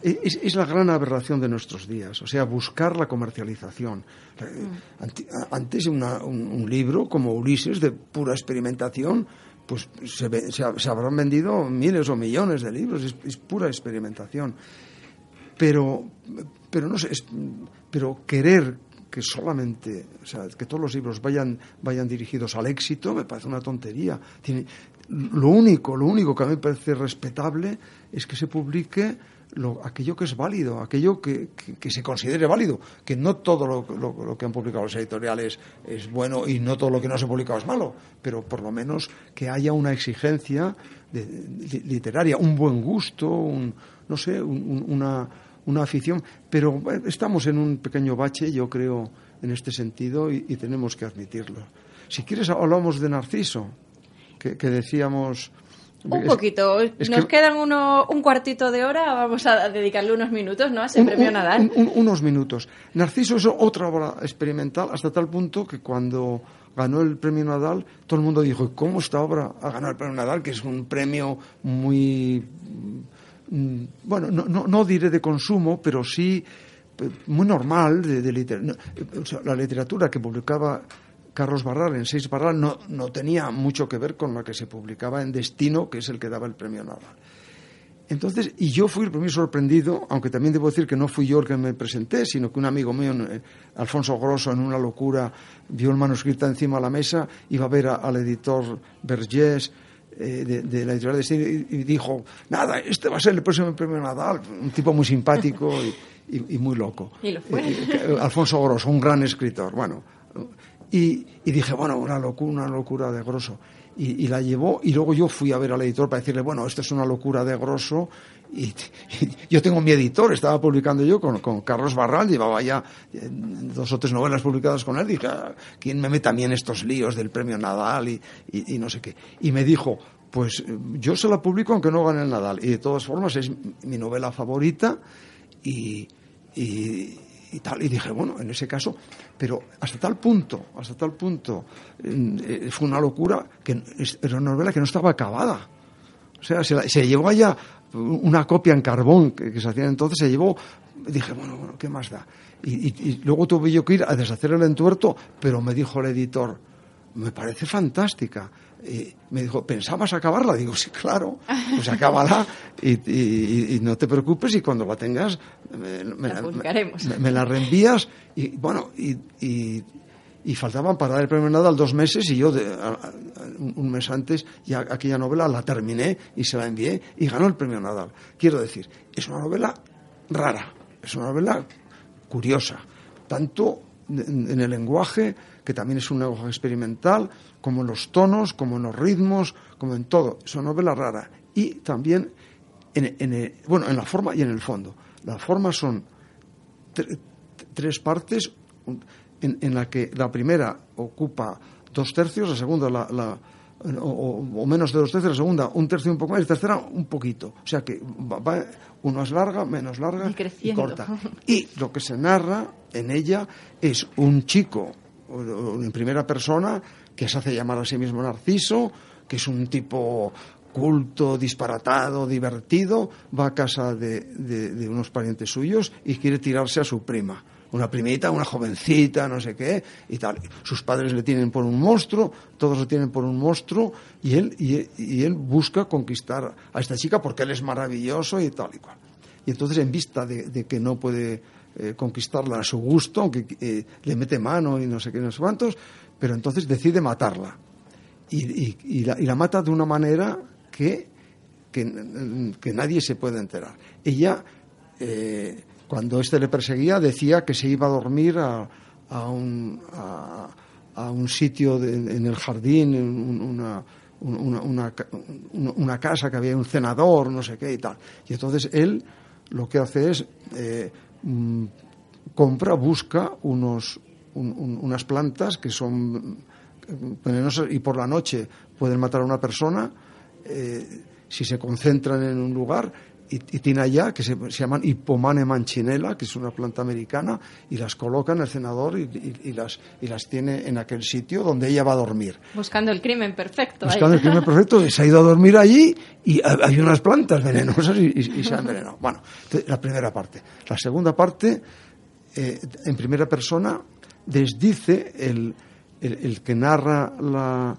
es, la gran aberración de nuestros días, o sea, buscar la comercialización. Mm. Antes un, libro como Ulises de pura experimentación, pues se, se, habrán vendido miles o millones de libros, es, pura experimentación. Pero, pero no sé, pero querer que solamente, o sea, que todos los libros vayan, vayan dirigidos al éxito, me parece una tontería. Tiene, lo único, lo único que a mí me parece respetable es que se publique lo, aquello que es válido, aquello que, que, se considere válido, que no todo lo, lo, que han publicado los editoriales es bueno y no todo lo que no se ha publicado es malo, pero por lo menos que haya una exigencia literaria, un buen gusto, un, no sé, una, una afición, pero eh, estamos en un pequeño bache, yo creo, en este sentido y, tenemos que admitirlo. Si quieres, hablamos de Narciso, que, decíamos. Un poquito. Nos quedan uno, un cuartito de hora, vamos a dedicarle unos minutos, ¿no? A ese premio Nadal. unos minutos. Narciso es otra obra experimental hasta tal punto que cuando ganó el premio Nadal, todo el mundo dijo, ¿cómo esta obra ha ganado el premio Nadal? Que es un premio muy bueno, no, no, no diré de consumo, pero sí eh, muy normal de, literatura. la literatura que publicaba Carlos Barral en Seis Barral no, no, tenía mucho que ver con la que se publicaba en Destino, que es el que daba el premio Nobel. Entonces, y yo fui el primer sorprendido, aunque también debo decir que no fui yo el que me presenté, sino que un amigo mío, eh, Alfonso Grosso, en una locura, vio el manuscrito encima de la mesa, iba a ver al editor Vergés, eh, de, la editorial de cine y, dijo, nada, este va a ser el próximo premio Nadal, un tipo muy simpático y, muy loco. Y lo fue. Eh, Alfonso Grosso, un gran escritor, bueno. Y, dije, bueno, una locura, una locura de Grosso. Y, la llevó y luego yo fui a ver al editor para decirle, bueno, esto es una locura de Grosso y, yo tengo mi editor, estaba publicando yo con, con, Carlos Barral, llevaba ya dos o tres novelas publicadas con él, dije, ah, ¿quién me mete también estos líos del premio Nadal y, y, no sé qué? Y me dijo, pues yo se la publico aunque no gane el Nadal, y de todas formas es mi novela favorita y, y tal. Y dije, bueno, en ese caso, pero hasta tal punto, hasta tal punto, eh, fue una locura que era una novela que no estaba acabada. O sea, se, se llevó allá una copia en carbón que, se hacía entonces, se llevó, dije, bueno, bueno, ¿qué más da? Y, luego tuve yo que ir a deshacer el entuerto, pero me dijo el editor, me parece fantástica. Y me dijo, ¿pensabas acabarla? Digo, sí, claro, pues acábala y, y, no te preocupes y cuando la tengas me la, me, me la reenvías y bueno, y, y faltaban para dar el premio Nadal dos meses y yo un mes antes ya aquella novela la terminé y se la envié y ganó el premio Nadal. Quiero decir, es una novela rara, es una novela curiosa, tanto en, el lenguaje, que también es un lenguaje experimental, como en los tonos, como en los ritmos, como en todo. Es una novela rara. Y también, en, bueno, en la forma y en el fondo. La forma son tres partes en, la que la primera ocupa dos tercios, la segunda la, o, menos de dos tercios, la segunda un tercio un poco más y la tercera un poquito. O sea que va, uno es larga, menos larga y, corta. Y lo que se narra en ella es un chico en primera persona que se hace llamar a sí mismo Narciso, que es un tipo culto, disparatado, divertido, va a casa de unos parientes suyos y quiere tirarse a su prima una primita, una jovencita, no sé qué, y tal. Sus padres le tienen por un monstruo, todos le tienen por un monstruo, y él, y, él busca conquistar a esta chica porque él es maravilloso y tal y cual. Y entonces, en vista de, que no puede eh, conquistarla a su gusto, aunque eh, le mete mano y no sé qué, no sé cuántos, pero entonces decide matarla. Y, la, mata de una manera que, que, nadie se puede enterar. Ella eh, cuando éste le perseguía, decía que se iba a dormir a, un, sitio en el jardín, en una, una, casa que había un senador, no sé qué y tal. Y entonces él lo que hace es eh, mm, compra, busca unos, unas plantas que son venenosas y por la noche pueden matar a una persona. Eh, si se concentran en un lugar y, tiene allá que se, llaman hipomane manchinela, que es una planta americana, y las coloca en el cenador y, las, y las tiene en aquel sitio donde ella va a dormir. Buscando el crimen perfecto. Buscando el crimen perfecto, se ha ido a dormir allí y hay unas plantas venenosas y, se han envenenado. Bueno, la primera parte. La segunda parte, eh, en primera persona, desdice el, el, que narra la,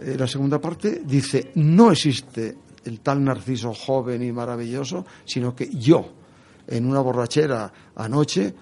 eh, la segunda parte, dice, no existe el tal Narciso joven y maravilloso, sino que yo, en una borrachera anoche,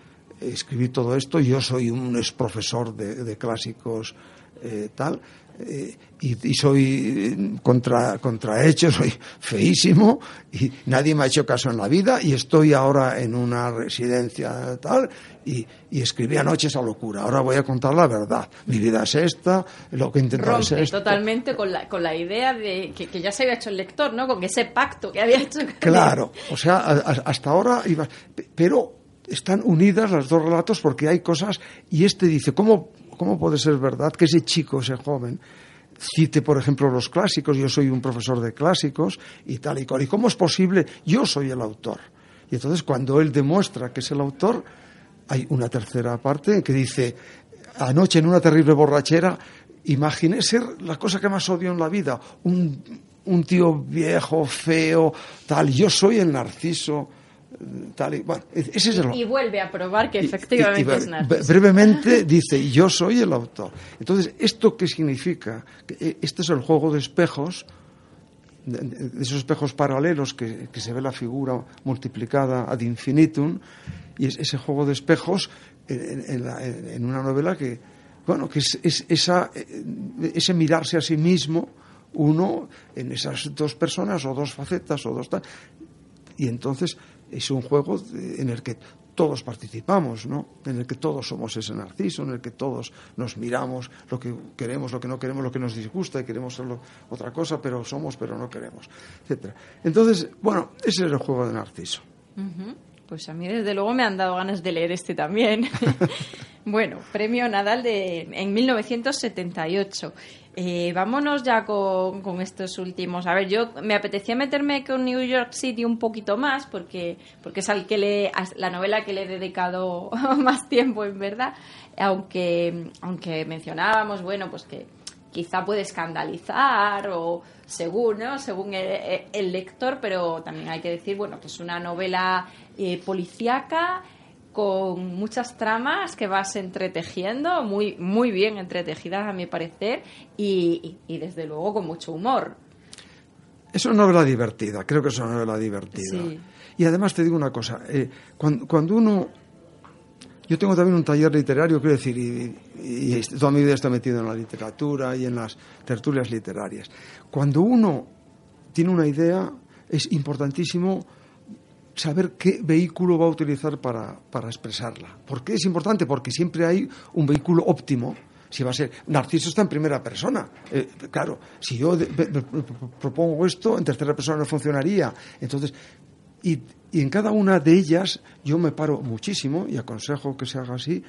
escribí todo esto, yo soy un ex profesor de, clásicos eh, tal, eh, y, soy contra, contrahecho, soy feísimo y nadie me ha hecho caso en la vida y estoy ahora en una residencia tal y, escribí anoche esa locura. Ahora voy a contar la verdad. Mi vida es esta, lo que intento es esto. totalmente con la, con la idea de que, ya se había hecho el lector, ¿no? Con ese pacto que había hecho. Claro, o sea, hasta ahora iba... Pero están unidas los dos relatos porque hay cosas y este dice, ¿cómo, cómo puede ser verdad que ese chico, ese joven, cite, por ejemplo, los clásicos, yo soy un profesor de clásicos y tal y cual. ¿Y cómo es posible? Yo soy el autor. Y entonces, cuando él demuestra que es el autor, hay una tercera parte que dice, anoche en una terrible borrachera, imaginé ser la cosa que más odio en la vida, un, un tío viejo, feo, tal. Yo soy el narciso y, vuelve a probar que efectivamente es Narciso. Brevemente dice, yo soy el autor. Entonces, ¿esto qué significa? Eh, este es el juego de espejos, de esos espejos paralelos que, se ve la figura multiplicada ad infinitum, y es ese juego de espejos en, una novela que, bueno, que es, esa, eh, ese mirarse a sí mismo, uno en esas dos personas o dos facetas o dos tal, y entonces es un juego en el que todos participamos, ¿no? En el que todos somos ese narciso, en el que todos nos miramos lo que queremos, lo que no queremos, lo que nos disgusta y queremos ser otra cosa, pero somos, pero no queremos, etcétera. Entonces, bueno, ese es el juego de narciso. Pues a mí desde luego me han dado ganas de leer este también. bueno, premio Nadal de en 1978. Eh, vámonos ya con, estos últimos. A ver, yo me apetecía meterme con New York City un poquito más porque, porque es al que le, la novela que le he dedicado más tiempo, en verdad. Aunque, aunque mencionábamos, bueno, pues que quizá puede escandalizar o según, ¿no? según el, lector, pero también hay que decir, bueno, que es una novela eh, policíaca con muchas tramas que vas entretejiendo, muy, muy bien entretejidas a mi parecer, y, desde luego con mucho humor. Es una novela divertida, creo que es una novela divertida. Y además te digo una cosa, eh, cuando, uno... Yo tengo también un taller literario, quiero decir, y, toda mi vida está metido en la literatura y en las tertulias literarias. Cuando uno tiene una idea, es importantísimo saber qué vehículo va a utilizar para, expresarla. ¿Por qué es importante? Porque siempre hay un vehículo óptimo. Si va a ser. Narciso está en primera persona. Eh, claro, si yo propongo esto, en tercera persona no funcionaría. Entonces, y, y en cada una de ellas yo me paro muchísimo y aconsejo que se haga así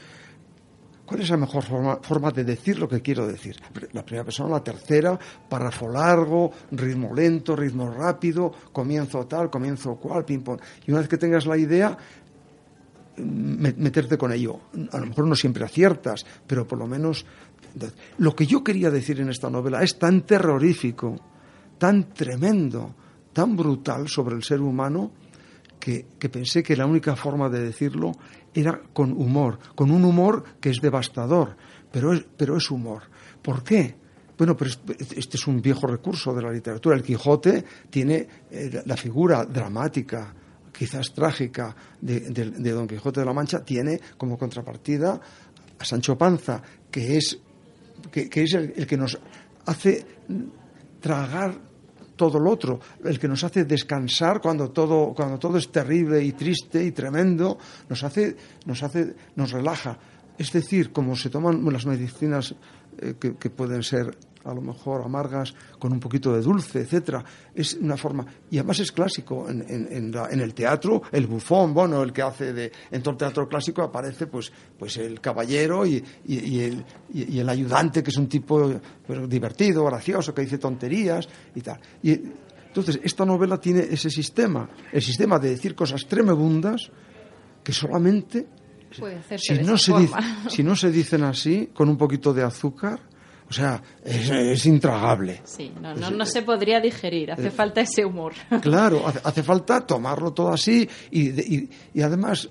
¿Cuál es la mejor forma, de decir lo que quiero decir? La primera persona, la tercera, párrafo largo, ritmo lento, ritmo rápido, comienzo tal, comienzo cual, ping pong. Y una vez que tengas la idea, meterte con ello. A lo mejor no siempre aciertas, pero por lo menos lo que yo quería decir en esta novela es tan terrorífico, tan tremendo, tan brutal sobre el ser humano que pensé que la única forma de decirlo era con humor, con un humor que es devastador, pero es, pero es humor. ¿Por qué? Bueno, pero este es un viejo recurso de la literatura. El Quijote tiene eh, la figura dramática, quizás trágica, de, Don Quijote de la Mancha, tiene como contrapartida a Sancho Panza, que es, que, es el que nos hace tragar todo lo otro, el que nos hace descansar cuando todo, cuando todo es terrible y triste y tremendo, nos hace, nos hace, nos relaja. Es decir, como se toman las medicinas eh, que, que pueden ser a lo mejor amargas con un poquito de dulce, etcétera. Es una forma y además es clásico en, en, en, el teatro el bufón, bueno, el que hace de en todo el teatro clásico aparece pues pues el caballero y, y, el, y, el ayudante que es un tipo pues, divertido, gracioso, que dice tonterías y tal. Y entonces esta novela tiene ese sistema, el sistema de decir cosas tremebundas que solamente si no, se dice, si no se dicen así, con un poquito de azúcar, o sea, es, intragable. Sí, no, no, se podría digerir, hace eh, falta ese humor. Claro, hace, falta tomarlo todo así y, y, además eh,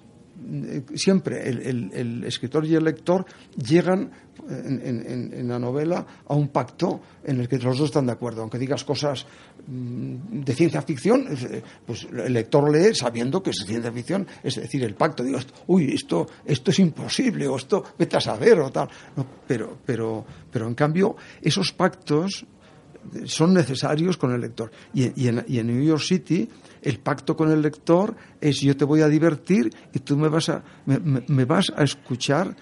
siempre el, escritor y el lector llegan en, la novela a un pacto en el que los dos están de acuerdo. Aunque digas cosas mm, de ciencia ficción, eh, pues el lector lee sabiendo que es ciencia ficción, es decir, el pacto. Digo, uy, esto, esto es imposible, o esto, vete a saber, o tal. pero, pero, pero en cambio, esos pactos son necesarios con el lector. Y, en, New York City, el pacto con el lector es yo te voy a divertir y tú me vas a, me vas a escuchar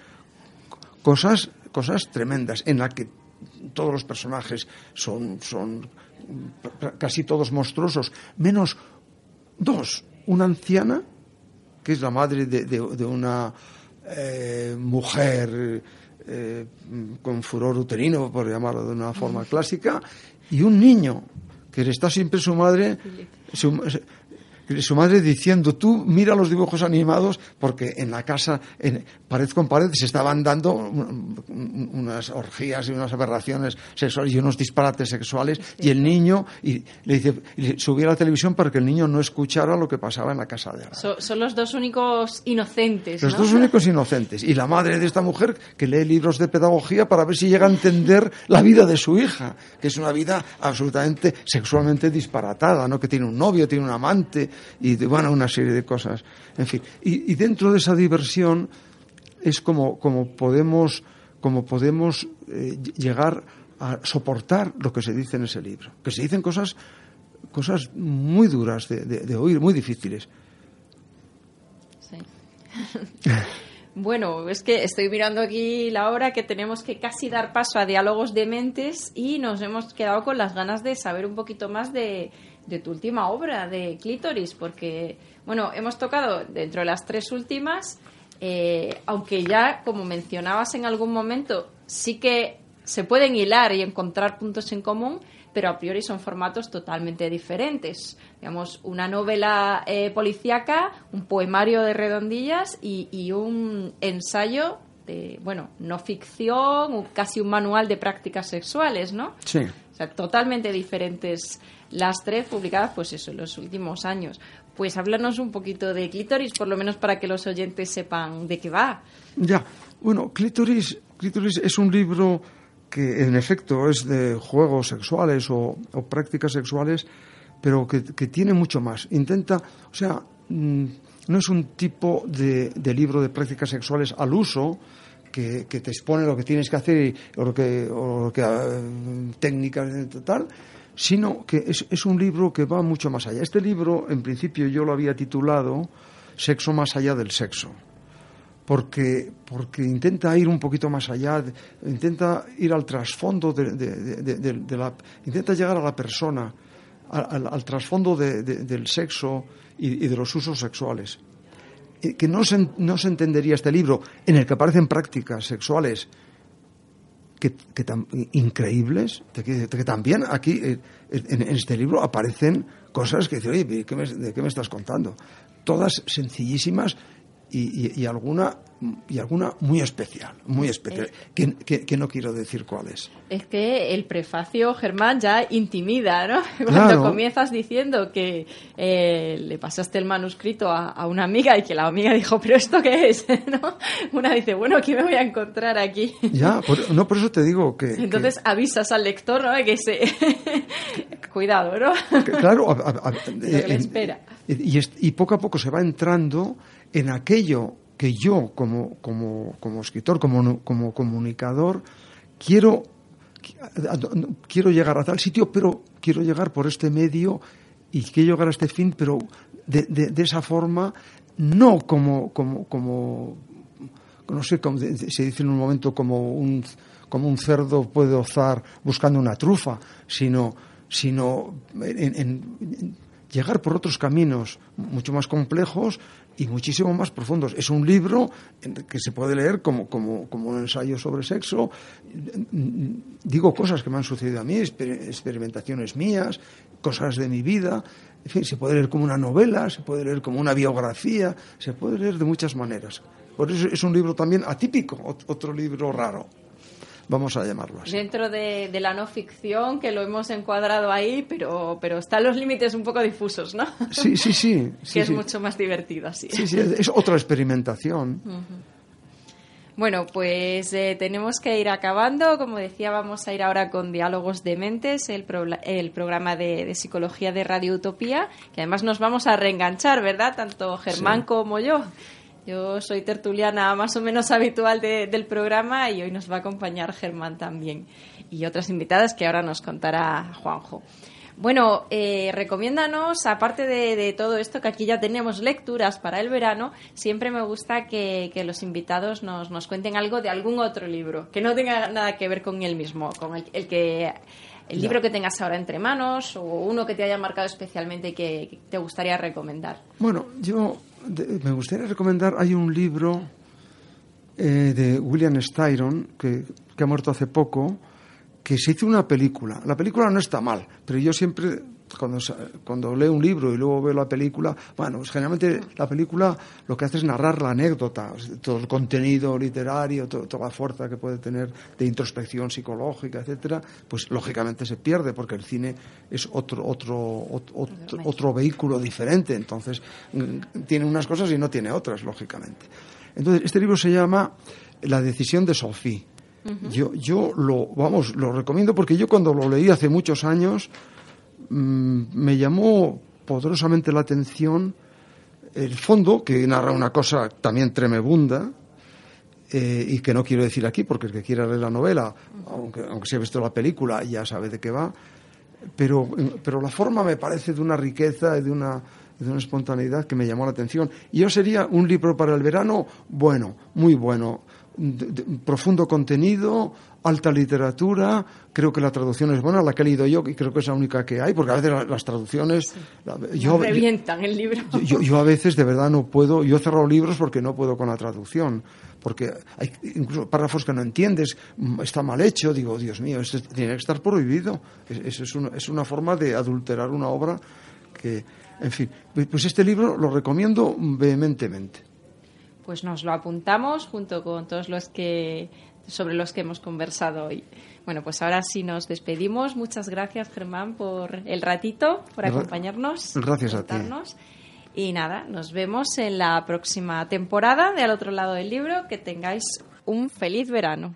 cosas cosas tremendas en la que todos los personajes son, son casi todos monstruosos, menos dos. Una anciana, que es la madre de, una eh, mujer eh, con furor uterino, por llamarlo de una forma clásica, y un niño, que está siempre su madre, madre diciendo, tú mira los dibujos animados, porque en la casa, en, pared con pared, se estaban dando unas orgías y unas aberraciones sexuales y unos disparates sexuales, y el niño, y le dice, subía a la televisión para que el niño no escuchara lo que pasaba en la casa de al son los dos únicos inocentes. Los dos únicos inocentes. Y la madre de esta mujer que lee libros de pedagogía para ver si llega a entender la vida de su hija, que es una vida absolutamente sexualmente disparatada, ¿no? que tiene un novio, tiene un amante, y bueno, una serie de cosas. En fin, y, dentro de esa diversión es como, como podemos, como podemos eh, llegar a soportar lo que se dice en ese libro. Que se dicen cosas, cosas muy duras de, de oír, muy difíciles. Bueno, es que estoy mirando aquí la hora que tenemos que casi dar paso a diálogos de mentes y nos hemos quedado con las ganas de saber un poquito más de, de tu última obra, de Clítoris, porque, bueno, hemos tocado dentro de las tres últimas, eh, aunque ya, como mencionabas en algún momento, sí que se pueden hilar y encontrar puntos en común, pero a priori son formatos totalmente diferentes. Digamos, una novela eh, policíaca, un poemario de redondillas y, y un ensayo de, bueno, no ficción, casi un manual de prácticas sexuales, ¿no? Sí. O sea, totalmente diferentes las tres publicadas, pues eso, en los últimos años. Pues háblanos un poquito de Clítoris, por lo menos para que los oyentes sepan de qué va. Ya, bueno, Clítoris, Clítoris es un libro que en efecto es de juegos sexuales o, prácticas sexuales, pero que, tiene mucho más. Intenta, o sea, mm, no es un tipo de, libro de prácticas sexuales al uso, que, te expone lo que tienes que hacer o lo que, o lo que uh, técnicas tal, sino que es, un libro que va mucho más allá. Este libro, en principio, yo lo había titulado Sexo más allá del sexo, porque, porque intenta ir un poquito más allá, intenta ir al trasfondo de, la... intenta llegar a la persona, al, trasfondo del sexo y, de los usos sexuales. Que no no se entendería este libro en el que aparecen prácticas sexuales que, increíbles, que, también aquí eh, en, este libro aparecen cosas que dice, oye, ¿de qué me estás contando? Todas sencillísimas y, alguna y alguna muy especial, muy especial, que, no quiero decir cuál es. Es que el prefacio, Germán, ya intimida, ¿no? Cuando comienzas diciendo que eh, le pasaste el manuscrito a, una amiga y que la amiga dijo, ¿pero esto qué es? ¿no? Una dice, bueno, ¿qué me voy a encontrar aquí? Ya, no, por eso te digo que... Entonces avisas al lector, ¿no? Que se... Cuidado, ¿no? claro, eh, espera. Y, y poco a poco se va entrando en aquello que yo como, como, como escritor, como, como comunicador, quiero, quiero llegar a tal sitio, pero quiero llegar por este medio y quiero llegar a este fin, pero de, de, esa forma, no como, como, como, no sé, como se dice en un momento como un, como un cerdo puede ozar buscando una trufa, sino, sino en llegar por otros caminos mucho más complejos y muchísimo más profundos. Es un libro que se puede leer como, como, como un ensayo sobre sexo. Digo cosas que me han sucedido a mí, experimentaciones mías, cosas de mi vida. En fin, se puede leer como una novela, se puede leer como una biografía, se puede leer de muchas maneras. Por eso es un libro también atípico, otro libro raro vamos a llamarlo así. Dentro de, la no ficción, que lo hemos encuadrado ahí, pero, pero están los límites un poco difusos, ¿no? Sí, sí, sí. que es mucho más divertido así. Sí, sí, es otra experimentación. Bueno, pues eh, tenemos que ir acabando. Como decía, vamos a ir ahora con Diálogos de Mentes, el, el programa de, psicología de Radio Utopía, que además nos vamos a reenganchar, ¿verdad? Tanto Germán como yo. Yo soy tertuliana más o menos habitual del programa y hoy nos va a acompañar Germán también y otras invitadas que ahora nos contará Juanjo. Bueno, eh, recomiéndanos, aparte de, todo esto, que aquí ya tenemos lecturas para el verano, siempre me gusta que, los invitados nos, nos, cuenten algo de algún otro libro, que no tenga nada que ver con el mismo, con el, que el libro que tengas ahora entre manos o uno que te haya marcado especialmente y que te gustaría recomendar. Bueno, yo me gustaría recomendar, hay un libro eh, de William Styron, que, que, ha muerto hace poco, que se hizo una película. La película no está mal, pero yo siempre, cuando, cuando leo un libro y luego veo la película, bueno, pues generalmente la película lo que hace es narrar la anécdota, todo el contenido literario, toda la fuerza que puede tener de introspección psicológica, etcétera, pues lógicamente se pierde porque el cine es otro, otro, otro, otro vehículo diferente, entonces mm, tiene unas cosas y no tiene otras, lógicamente. Entonces, este libro se llama La decisión de Sophie. Yo, yo lo, vamos, lo recomiendo porque yo cuando lo leí hace muchos años, Mm, me llamó poderosamente la atención el fondo, que narra una cosa también tremebunda, eh, y que no quiero decir aquí, porque el que quiera leer la novela, aunque, aunque se ha visto la película, ya sabe de qué va, pero, pero la forma me parece de una riqueza y de una, de una espontaneidad que me llamó la atención. Y yo sería un libro para el verano, bueno, muy bueno, profundo contenido, alta literatura, creo que la traducción es buena, la que he leído yo, y creo que es la única que hay, porque a veces las, traducciones... yo, revientan el libro. Yo, a veces de verdad no puedo, yo he cerrado libros porque no puedo con la traducción, porque hay incluso párrafos que no entiendes, mm, está mal hecho, digo, Dios mío, esto tiene que estar prohibido. Es, es, una, es una forma de adulterar una obra que, en fin, pues este libro lo recomiendo vehementemente pues nos lo apuntamos junto con todos los que sobre los que hemos conversado hoy. Bueno, pues ahora sí nos despedimos. Muchas gracias, Germán, por el ratito, por acompañarnos. Gracias a ti. Y nada, nos vemos en la próxima temporada de Al otro lado del libro. Que tengáis un feliz verano.